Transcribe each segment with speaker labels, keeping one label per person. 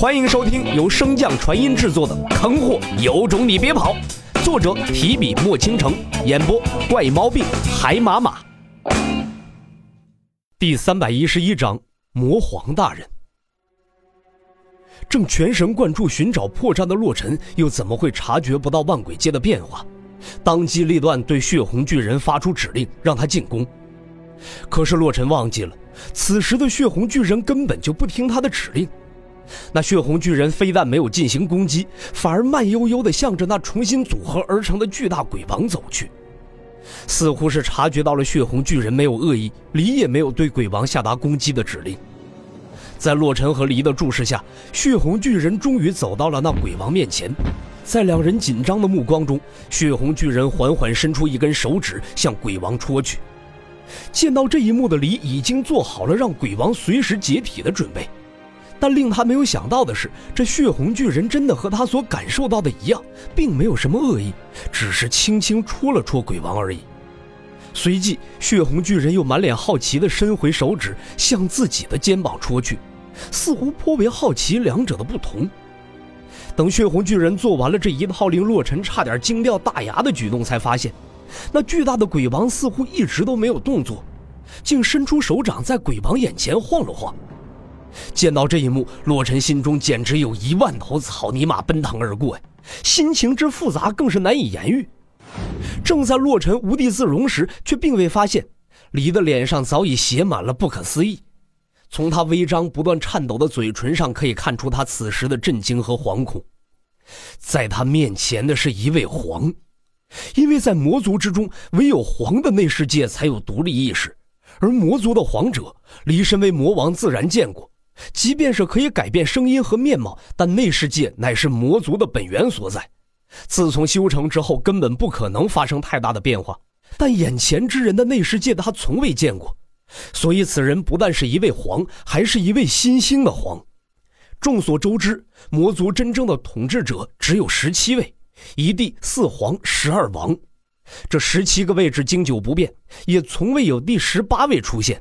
Speaker 1: 欢迎收听由升降传音制作的《坑货有种你别跑》，作者提笔墨倾城，演播怪猫病海马马。第三百一十一章，魔皇大人。正全神贯注寻找破绽的洛尘，又怎么会察觉不到万鬼街的变化？当机立断对血红巨人发出指令，让他进攻。可是洛尘忘记了，此时的血红巨人根本就不听他的指令。那血红巨人非但没有进行攻击，反而慢悠悠地向着那重新组合而成的巨大鬼王走去，似乎是察觉到了血红巨人没有恶意，李也没有对鬼王下达攻击的指令。在洛尘和黎的注视下，血红巨人终于走到了那鬼王面前。在两人紧张的目光中，血红巨人缓缓伸出一根手指向鬼王戳去。见到这一幕的黎已经做好了让鬼王随时解体的准备。但令他没有想到的是，这血红巨人真的和他所感受到的一样，并没有什么恶意，只是轻轻戳了戳鬼王而已。随即，血红巨人又满脸好奇地伸回手指向自己的肩膀戳去，似乎颇为好奇两者的不同。等血红巨人做完了这一套令洛尘差点惊掉大牙的举动，才发现，那巨大的鬼王似乎一直都没有动作，竟伸出手掌在鬼王眼前晃了晃。见到这一幕，洛尘心中简直有一万头草泥马奔腾而过呀，心情之复杂更是难以言喻。正在洛尘无地自容时，却并未发现，李的脸上早已写满了不可思议。从他微张不断颤抖的嘴唇上，可以看出他此时的震惊和惶恐。在他面前的是一位皇，因为在魔族之中，唯有皇的内世界才有独立意识，而魔族的皇者，离身为魔王自然见过。即便是可以改变声音和面貌，但内世界乃是魔族的本源所在。自从修成之后，根本不可能发生太大的变化。但眼前之人的内世界，他从未见过，所以此人不但是一位皇，还是一位新兴的皇。众所周知，魔族真正的统治者只有十七位，一帝四皇十二王。这十七个位置经久不变，也从未有第十八位出现。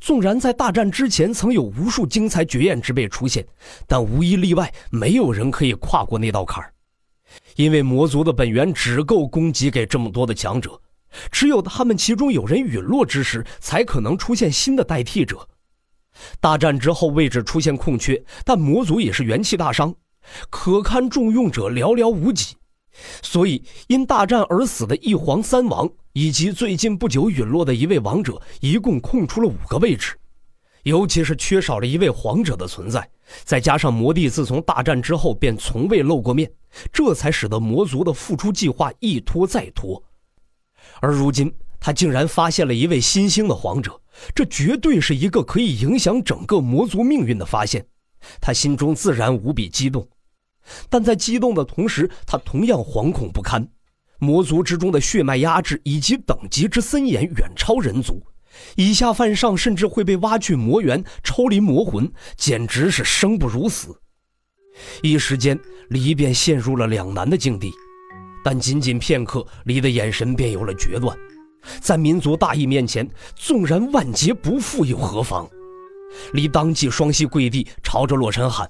Speaker 1: 纵然在大战之前曾有无数精彩绝艳之辈出现，但无一例外，没有人可以跨过那道坎儿。因为魔族的本源只够供给给这么多的强者，只有他们其中有人陨落之时，才可能出现新的代替者。大战之后位置出现空缺，但魔族也是元气大伤，可堪重用者寥寥无几。所以，因大战而死的一皇三王，以及最近不久陨落的一位王者，一共空出了五个位置。尤其是缺少了一位皇者的存在，再加上魔帝自从大战之后便从未露过面，这才使得魔族的复出计划一拖再拖。而如今，他竟然发现了一位新兴的皇者，这绝对是一个可以影响整个魔族命运的发现。他心中自然无比激动。但在激动的同时，他同样惶恐不堪。魔族之中的血脉压制以及等级之森严，远超人族。以下犯上，甚至会被挖去魔元，抽离魔魂，简直是生不如死。一时间，离便陷入了两难的境地。但仅仅片刻，离的眼神便有了决断。在民族大义面前，纵然万劫不复又何妨？离当即双膝跪地，朝着洛尘喊。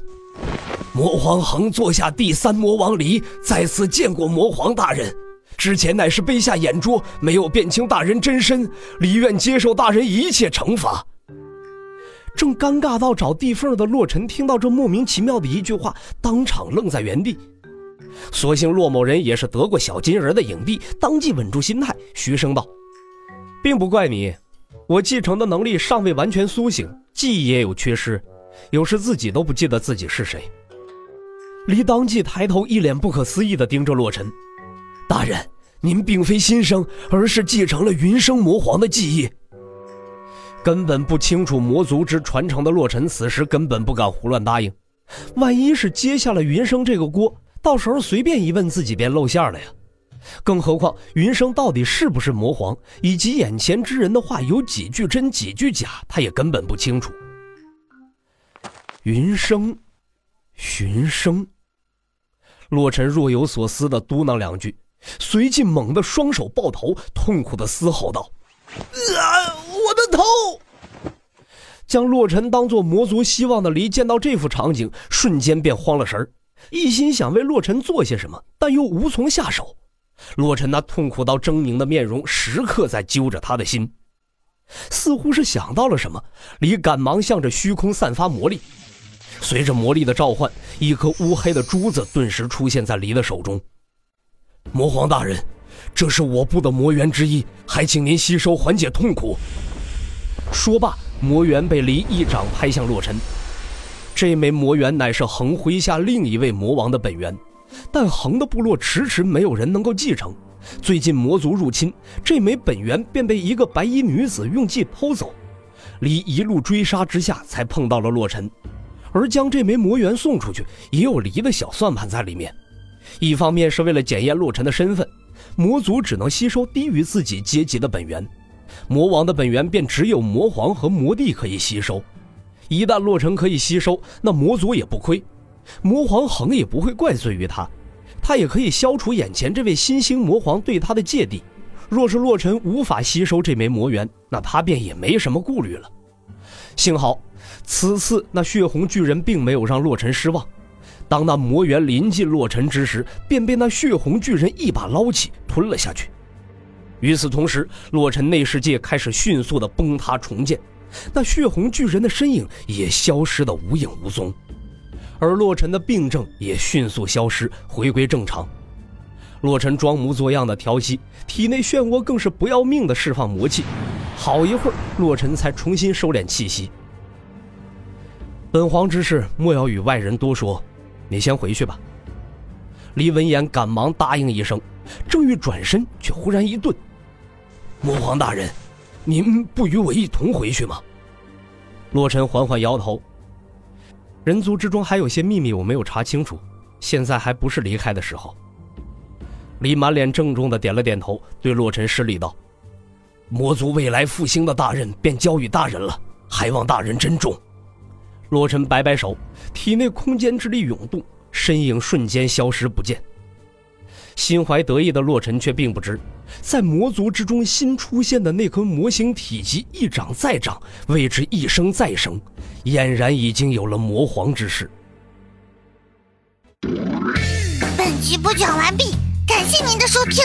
Speaker 1: 魔皇恒坐下，第三魔王离再次见过魔皇大人。之前乃是卑下眼拙，没有辨清大人真身，离愿接受大人一切惩罚。正尴尬到找地缝的洛尘听到这莫名其妙的一句话，当场愣在原地。所幸洛某人也是得过小金人的影帝，当即稳住心态，徐声道：“并不怪你，我继承的能力尚未完全苏醒，记忆也有缺失，有时自己都不记得自己是谁。”离当即抬头，一脸不可思议地盯着洛尘：“大人，您并非新生，而是继承了云生魔皇的记忆。”根本不清楚魔族之传承的洛尘，此时根本不敢胡乱答应。万一是接下了云生这个锅，到时候随便一问自己便露馅了呀！更何况云生到底是不是魔皇，以及眼前之人的话有几句真几句假，他也根本不清楚。云生，云生。洛尘若有所思的嘟囔两句，随即猛地双手抱头，痛苦的嘶吼道：“啊，我的头！”将洛尘当做魔族希望的离见到这幅场景，瞬间便慌了神儿，一心想为洛尘做些什么，但又无从下手。洛尘那痛苦到狰狞的面容时刻在揪着他的心，似乎是想到了什么，李赶忙向着虚空散发魔力。随着魔力的召唤，一颗乌黑的珠子顿时出现在离的手中。魔皇大人，这是我部的魔元之一，还请您吸收缓解痛苦。说罢，魔元被离一掌拍向洛尘。这枚魔元乃是恒麾下另一位魔王的本源。但恒的部落迟迟没有人能够继承。最近魔族入侵，这枚本源便被一个白衣女子用计偷走。黎一路追杀之下，才碰到了洛尘。而将这枚魔元送出去，也有离的小算盘在里面。一方面是为了检验洛尘的身份，魔族只能吸收低于自己阶级的本源，魔王的本源便只有魔皇和魔帝可以吸收。一旦洛尘可以吸收，那魔族也不亏。魔皇恒也不会怪罪于他，他也可以消除眼前这位新兴魔皇对他的芥蒂。若是洛尘无法吸收这枚魔元，那他便也没什么顾虑了。幸好此次那血红巨人并没有让洛尘失望，当那魔猿临近洛尘之时，便被那血红巨人一把捞起吞了下去。与此同时，洛尘内世界开始迅速的崩塌重建，那血红巨人的身影也消失的无影无踪。而洛尘的病症也迅速消失，回归正常。洛尘装模作样的调息，体内漩涡更是不要命的释放魔气。好一会儿，洛尘才重新收敛气息。本皇之事莫要与外人多说，你先回去吧。李闻言赶忙答应一声，正欲转身，却忽然一顿：“魔皇大人，您不与我一同回去吗？”洛尘缓缓摇头。人族之中还有些秘密我没有查清楚，现在还不是离开的时候。李满脸郑重的点了点头，对洛尘施礼道：“魔族未来复兴的大任便交与大人了，还望大人珍重。”洛尘摆摆手，体内空间之力涌动，身影瞬间消失不见。心怀得意的洛尘却并不知，在魔族之中新出现的那颗魔形体积一长再长，为之一生再生，俨然已经有了魔皇之势。
Speaker 2: 本集播讲完毕，感谢您的收听。